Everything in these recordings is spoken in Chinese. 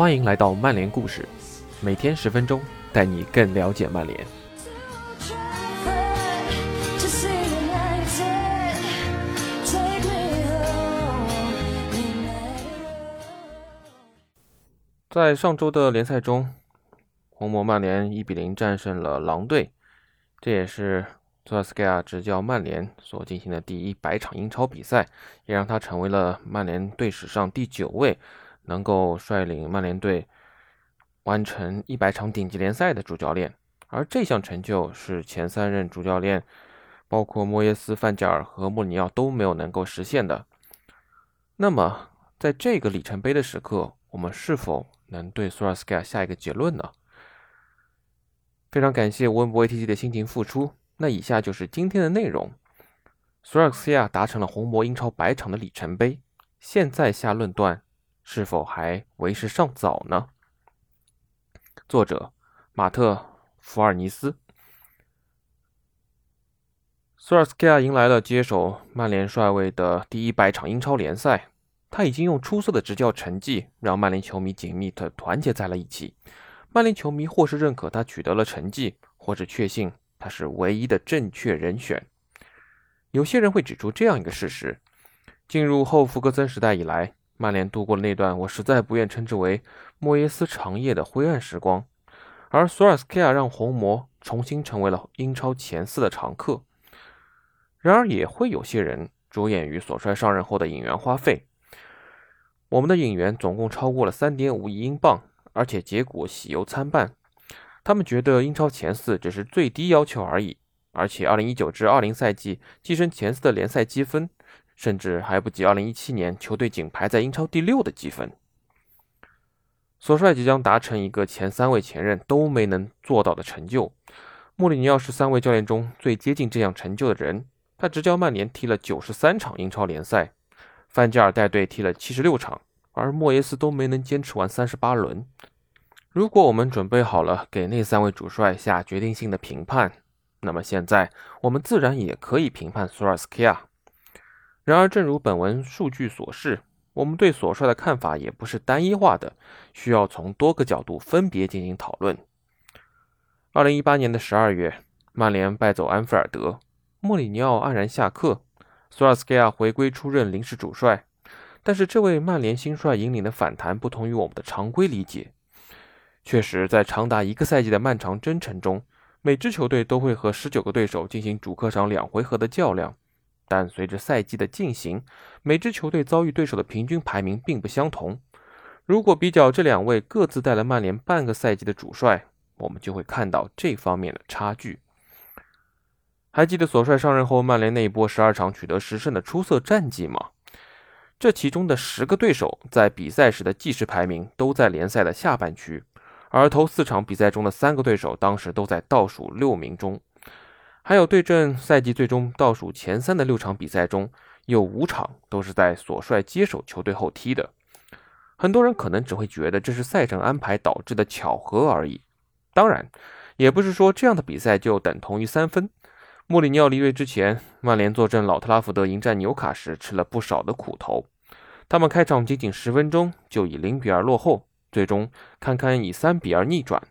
欢迎来到曼联故事，每天十分钟，带你更了解曼联。在上周的联赛中，红魔曼联一比零战胜了狼队，这也是托尔斯克亚执教曼联所进行的第一百场英超比赛，也让他成为了曼联队史上第九位能够率领曼联队完成一百场顶级联赛的主教练。而这项成就是前三任主教练，包括莫耶斯、范加尔和穆里尼奥都没有能够实现的。那么，在这个里程碑的时刻，我们是否？能对索尔斯克亚下一个结论呢？非常感谢温博 ATG 的辛勤付出。那以下就是今天的内容：索尔斯亚达成了红魔英超百场的里程碑，现在下论断是否还为时尚早呢？作者马特·福尔尼斯。索尔斯克亚迎来了接手曼联帅位的第一百场英超联赛。他已经用出色的执教成绩让曼联球迷紧密的团结在了一起。曼联球迷或是认可他取得了成绩，或是确信他是唯一的正确人选。有些人会指出这样一个事实：进入后福格森时代以来，曼联度过了那段我实在不愿称之为莫耶斯长夜的灰暗时光，而索尔斯克亚让红魔重新成为了英超前四的常客。然而，也会有些人着眼于索帅上任后的引援花费。我们的引援总共超过了三点五亿英镑，而且结果喜忧参半。他们觉得英超前四只是最低要求而已，而且二零一九至二零赛季跻身前四的联赛积分，甚至还不及二零一七年球队仅排在英超第六的积分。索帅即将达成一个前三位前任都没能做到的成就。穆里尼奥是三位教练中最接近这样成就的人，他执教曼联踢了九十三场英超联赛。范加尔带队踢了七十六场，而莫耶斯都没能坚持完三十八轮。如果我们准备好了给那三位主帅下决定性的评判，那么现在我们自然也可以评判索尔斯克亚。然而，正如本文数据所示，我们对所帅的看法也不是单一化的，需要从多个角度分别进行讨论。二零一八年的十二月，曼联败走安菲尔德，莫里尼奥黯然下课。索尔斯克亚回归出任临时主帅，但是这位曼联新帅引领的反弹不同于我们的常规理解。确实，在长达一个赛季的漫长征程中，每支球队都会和十九个对手进行主客场两回合的较量。但随着赛季的进行，每支球队遭遇对手的平均排名并不相同。如果比较这两位各自带了曼联半个赛季的主帅，我们就会看到这方面的差距。还记得索帅上任后，曼联那一波十二场取得十胜的出色战绩吗？这其中的十个对手在比赛时的计时排名都在联赛的下半区，而头四场比赛中的三个对手当时都在倒数六名中。还有对阵赛季最终倒数前三的六场比赛中，有五场都是在索帅接手球队后踢的。很多人可能只会觉得这是赛程安排导致的巧合而已。当然，也不是说这样的比赛就等同于三分。穆里尼奥离队之前，曼联坐镇老特拉福德迎战纽卡时吃了不少的苦头。他们开场仅仅十分钟就以零比二落后，最终堪堪以三比二逆转。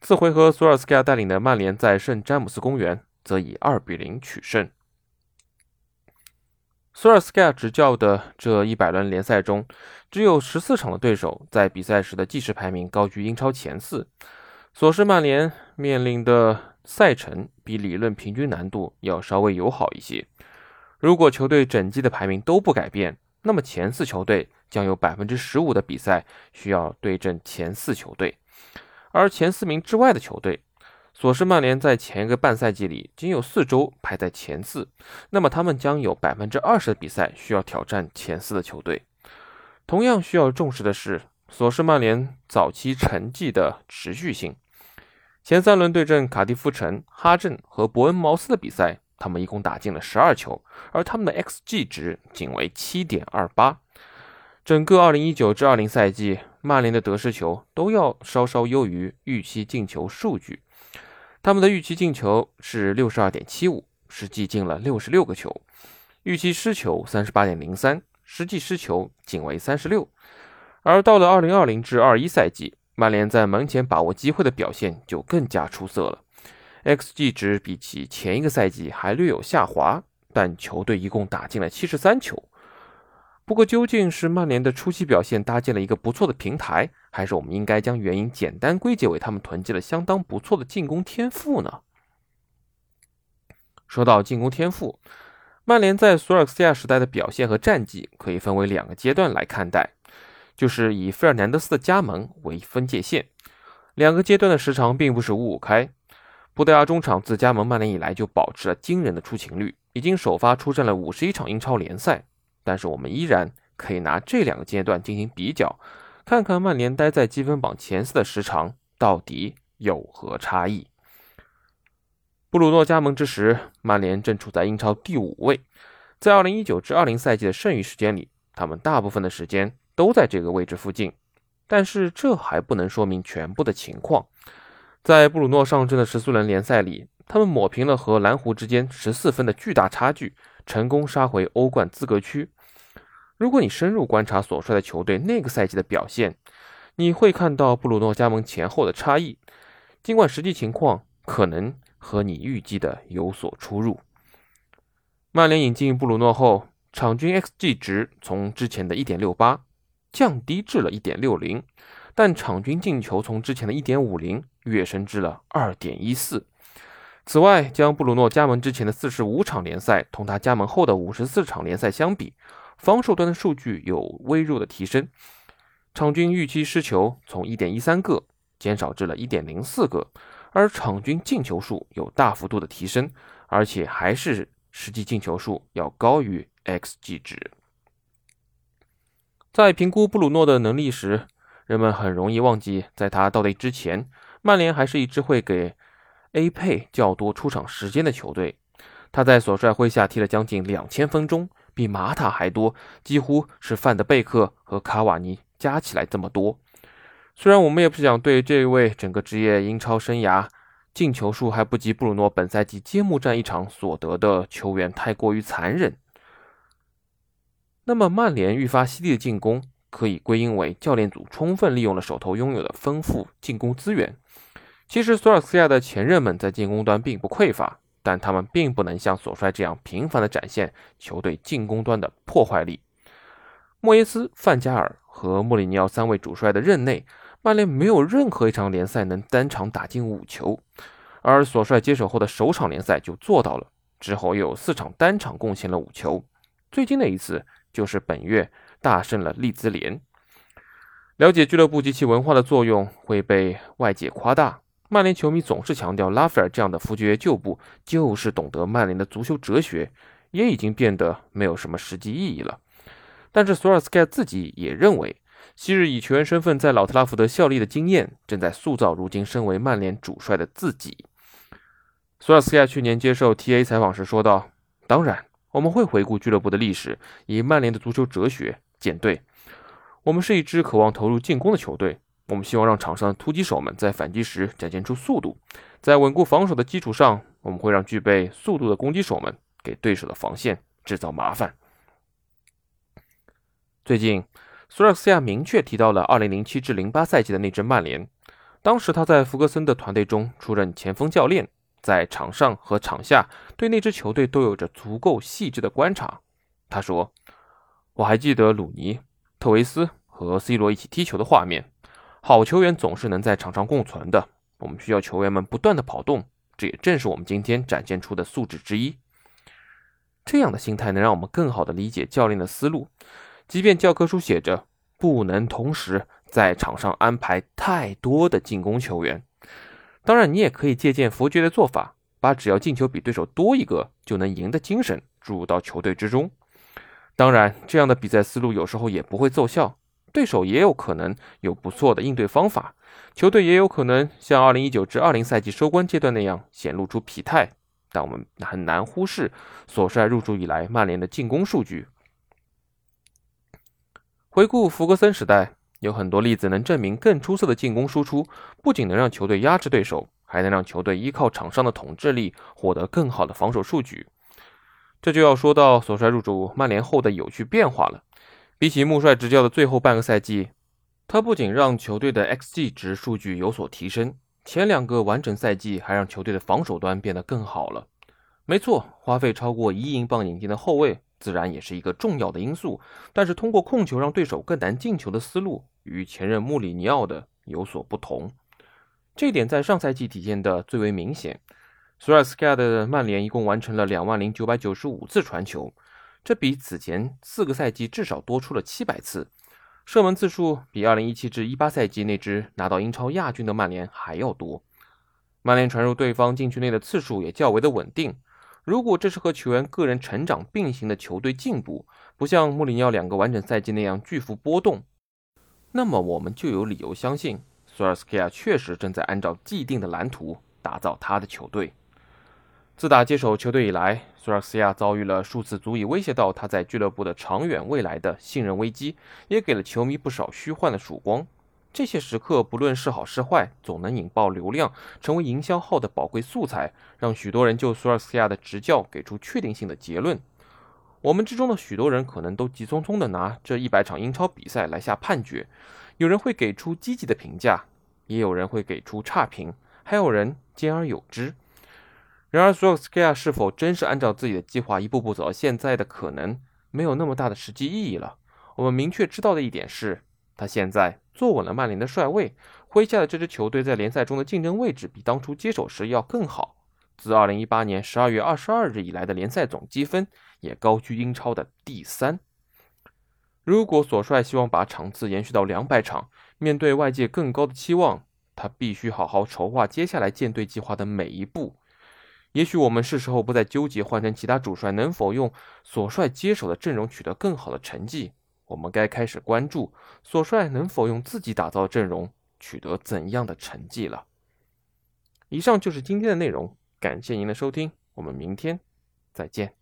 次回合，索尔斯克亚带领的曼联在圣詹姆斯公园则以二比零取胜。索尔斯盖执教的这一百轮联赛中，只有十四场的对手在比赛时的计时排名高居英超前四。所是曼联面临的。赛程比理论平均难度要稍微友好一些。如果球队整季的排名都不改变，那么前四球队将有百分之十五的比赛需要对阵前四球队，而前四名之外的球队，索士曼联在前一个半赛季里仅有四周排在前四，那么他们将有百分之二十的比赛需要挑战前四的球队。同样需要重视的是，索士曼联早期成绩的持续性。前三轮对阵卡迪夫城、哈镇和伯恩茅斯的比赛，他们一共打进了十二球，而他们的 xG 值仅为七点二八。整个二零一九至二零赛季，曼联的得失球都要稍稍优于预期进球数据。他们的预期进球是六十二点七五，实际进了六十六个球；预期失球三十八点零三，实际失球仅为三十六。而到了2020至21赛季，曼联在门前把握机会的表现就更加出色了。xG 值比起前一个赛季还略有下滑，但球队一共打进了73球。不过，究竟是曼联的初期表现搭建了一个不错的平台，还是我们应该将原因简单归结为他们囤积了相当不错的进攻天赋呢？说到进攻天赋，曼联在索尔斯亚时代的表现和战绩可以分为两个阶段来看待，就是以费尔南德斯的加盟为分界线。两个阶段的时长并不是五五开。布德亚中场自加盟曼联以来就保持了惊人的出勤率，已经首发出战了五十一场英超联赛。但是我们依然可以拿这两个阶段进行比较，看看曼联待在积分榜前四的时长到底有何差异。布鲁诺加盟之时，曼联正处在英超第五位，在2019至20赛季的剩余时间里，他们大部分的时间都在这个位置附近。但是这还不能说明全部的情况。在布鲁诺上阵的十四轮联赛里，他们抹平了和蓝湖之间十四分的巨大差距，成功杀回欧冠资格区。如果你深入观察所率的球队那个赛季的表现，你会看到布鲁诺加盟前后的差异。尽管实际情况可能和你预计的有所出入。曼联引进布鲁诺后，场均 xG 值从之前的1.68降低至了1.60，但场均进球从之前的1.50跃升至了2.14。此外，将布鲁诺加盟之前的45场联赛同他加盟后的54场联赛相比，防守端的数据有微弱的提升，场均预期失球从1.13个减少至了1.04个，而场均进球数有大幅度的提升，而且还是实际进球数要高于 xG 值。在评估布鲁诺的能力时，人们很容易忘记，在他到队之前，曼联还是一支会给 A 配较多出场时间的球队。他在所帅麾下踢了将近两千分钟。比马塔还多，几乎是范德贝克和卡瓦尼加起来这么多。虽然我们也不想对这位整个职业英超生涯进球数还不及布鲁诺本赛季揭幕战一场所得的球员太过于残忍。那么，曼联愈发犀利的进攻可以归因为教练组充分利用了手头拥有的丰富进攻资源。其实，索尔斯克亚的前任们在进攻端并不匮乏。但他们并不能像索帅这样频繁地展现球队进攻端的破坏力。莫耶斯、范加尔和穆里尼奥三位主帅的任内，曼联没有任何一场联赛能单场打进五球，而索帅接手后的首场联赛就做到了。之后又有四场单场贡献了五球，最近的一次就是本月大胜了利兹联。了解俱乐部及其文化的作用会被外界夸大。曼联球迷总是强调，拉斐尔这样的弗爵旧部就是懂得曼联的足球哲学，也已经变得没有什么实际意义了。但是索尔斯克亚自己也认为，昔日以球员身份在老特拉福德效力的经验，正在塑造如今身为曼联主帅的自己。索尔斯克亚去年接受 TA 采访时说道：“当然，我们会回顾俱乐部的历史，以曼联的足球哲学建队。我们是一支渴望投入进攻的球队。”我们希望让场上的突击手们在反击时展现出速度，在稳固防守的基础上，我们会让具备速度的攻击手们给对手的防线制造麻烦。最近，索尔斯亚明确提到了2007至08赛季的那支曼联，当时他在弗格森的团队中出任前锋教练，在场上和场下对那支球队都有着足够细致的观察。他说：“我还记得鲁尼、特维斯和 C 罗一起踢球的画面。”好球员总是能在场上共存的。我们需要球员们不断的跑动，这也正是我们今天展现出的素质之一。这样的心态能让我们更好的理解教练的思路。即便教科书写着不能同时在场上安排太多的进攻球员，当然你也可以借鉴佛爵的做法，把只要进球比对手多一个就能赢的精神注入到球队之中。当然，这样的比赛思路有时候也不会奏效。对手也有可能有不错的应对方法，球队也有可能像2019至20赛季收官阶段那样显露出疲态，但我们很难忽视索帅入主以来曼联的进攻数据。回顾弗格森时代，有很多例子能证明更出色的进攻输出不仅能让球队压制对手，还能让球队依靠场上的统治力获得更好的防守数据。这就要说到索帅入主曼联后的有趣变化了。比起穆帅执教的最后半个赛季，他不仅让球队的 xG 值数据有所提升，前两个完整赛季还让球队的防守端变得更好了。没错，花费超过一亿英镑引进的后卫自然也是一个重要的因素，但是通过控球让对手更难进球的思路与前任穆里尼奥的有所不同。这点在上赛季体现的最为明显。索尔斯克亚的曼联一共完成了两万零九百九十五次传球，这比此前四个赛季至少多出了七百次。射门次数比2017至18赛季那支拿到英超亚军的曼联还要多。曼联传入对方禁区内的次数也较为的稳定。如果这是和球员个人成长并行的球队进步，不像穆里尼奥两个完整赛季那样巨幅波动，那么我们就有理由相信索尔斯克亚确实正在按照既定的蓝图打造他的球队。自打接手球队以来，索尔斯亚遭遇了数次足以威胁到他在俱乐部的长远未来的信任危机，也给了球迷不少虚幻的曙光。这些时刻不论是好是坏，总能引爆流量，成为营销号的宝贵素材，让许多人就索尔斯亚的执教给出确定性的结论。我们之中的许多人可能都急匆匆地拿这一百场英超比赛来下判决，有人会给出积极的评价，也有人会给出差评，还有人兼而有之。然而，索尔斯克亚是否真是按照自己的计划一步步走到现在的可能没有那么大的实际意义了。我们明确知道的一点是，他现在坐稳了曼联的帅位，麾下的这支球队在联赛中的竞争位置比当初接手时要更好。自2018年12月22日以来的联赛总积分也高居英超的第三。如果索帅希望把场次延续到两百场，面对外界更高的期望，他必须好好筹划接下来建队计划的每一步。也许我们是时候不再纠结换成其他主帅能否用索帅接手的阵容取得更好的成绩，我们该开始关注索帅能否用自己打造的阵容取得怎样的成绩了。以上就是今天的内容，感谢您的收听，我们明天再见。